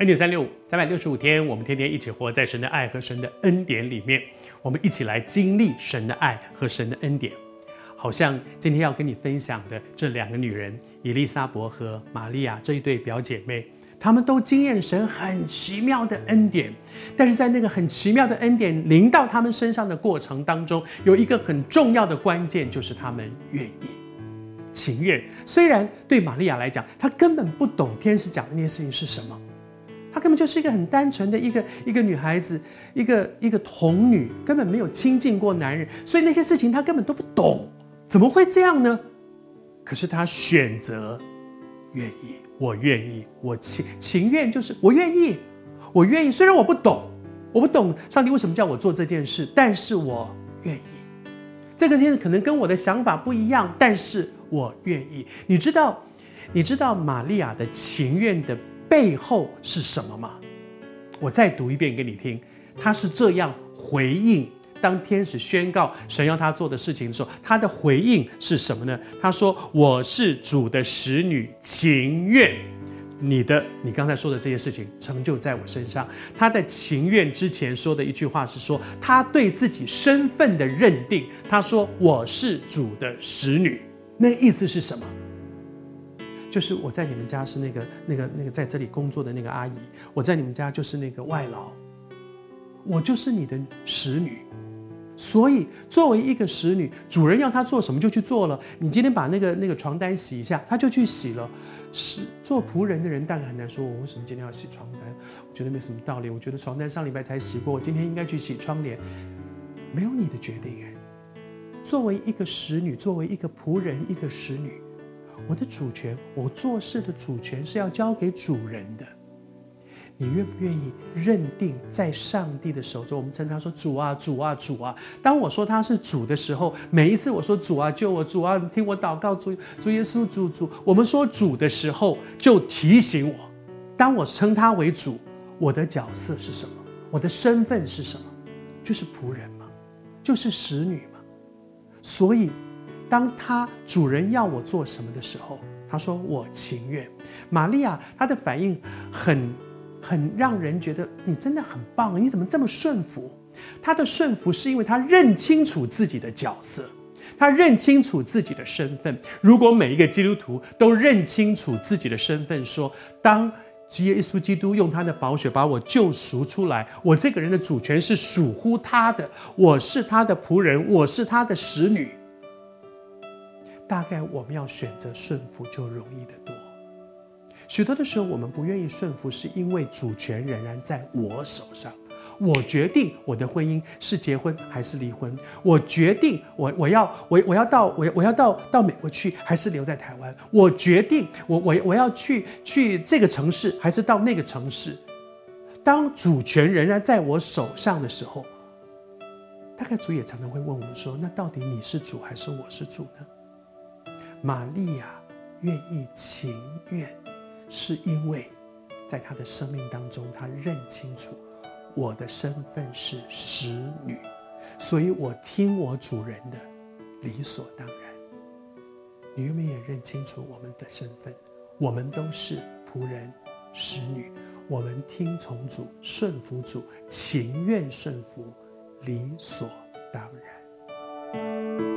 恩典三六五，三百六十五天，我们天天一起活在神的爱和神的恩典里面。我们一起来经历神的爱和神的恩典。好像今天要跟你分享的这两个女人，以利沙伯和玛利亚这一对表姐妹，她们都经验神很奇妙的恩典。但是在那个很奇妙的恩典临到她们身上的过程当中，有一个很重要的关键，就是她们愿意、情愿。虽然对玛利亚来讲，她根本不懂天使讲的那件事情是什么。她根本就是一个很单纯的一个一个女孩子，一个一个童女，根本没有亲近过男人，所以那些事情她根本都不懂，怎么会这样呢？可是她选择愿意，我愿意，我情情愿，就是我愿意，我愿意。虽然我不懂，我不懂上帝为什么叫我做这件事，但是我愿意。这个件事可能跟我的想法不一样，但是我愿意。你知道，你知道玛利亚的情愿的。背后是什么吗？我再读一遍给你听。他是这样回应，当天使宣告神要他做的事情的时候，他的回应是什么呢？他说：“我是主的使女，情愿你的你刚才说的这些事情成就在我身上。”他的情愿之前说的一句话是说他对自己身份的认定。他说：“我是主的使女。”那意思是什么？就是我在你们家是那个、那个、那个在这里工作的那个阿姨，我在你们家就是那个外劳，我就是你的使女，所以作为一个使女，主人要她做什么就去做了。你今天把那个那个床单洗一下，她就去洗了。是做仆人的人大概很难说，我为什么今天要洗床单？我觉得没什么道理。我觉得床单上礼拜才洗过，我今天应该去洗窗帘。没有你的决定哎。作为一个使女，作为一个仆人，一个使女。我的主权，我做事的主权是要交给主人的。你愿不愿意认定在上帝的手中？我们称他说主啊，主啊，主啊。当我说他是主的时候，每一次我说主啊，救我，主啊，你听我祷告，主，主耶稣，主主。我们说主的时候，就提醒我，当我称他为主，我的角色是什么？我的身份是什么？就是仆人嘛，就是使女嘛。所以。当他主人要我做什么的时候，他说我情愿。玛利亚她的反应很很让人觉得你真的很棒，你怎么这么顺服？她的顺服是因为她认清楚自己的角色，她认清楚自己的身份。如果每一个基督徒都认清楚自己的身份，说当耶稣基督用他的宝血把我救赎出来，我这个人的主权是属乎他的，我是他的仆人，我是他的使女。大概我们要选择顺服就容易得多。许多的时候，我们不愿意顺服，是因为主权仍然在我手上。我决定我的婚姻是结婚还是离婚。我决定我我要我我要到我我要到到美国去还是留在台湾。我决定我我我要去去这个城市还是到那个城市。当主权仍然在我手上的时候，大概主也常常会问我们说：那到底你是主还是我是主呢？玛利亚愿意情愿，是因为在她的生命当中，她认清楚我的身份是使女，所以我听我主人的，理所当然。你愿不愿意认清楚我们的身份？我们都是仆人、使女，我们听从主、顺服主、情愿顺服，理所当然。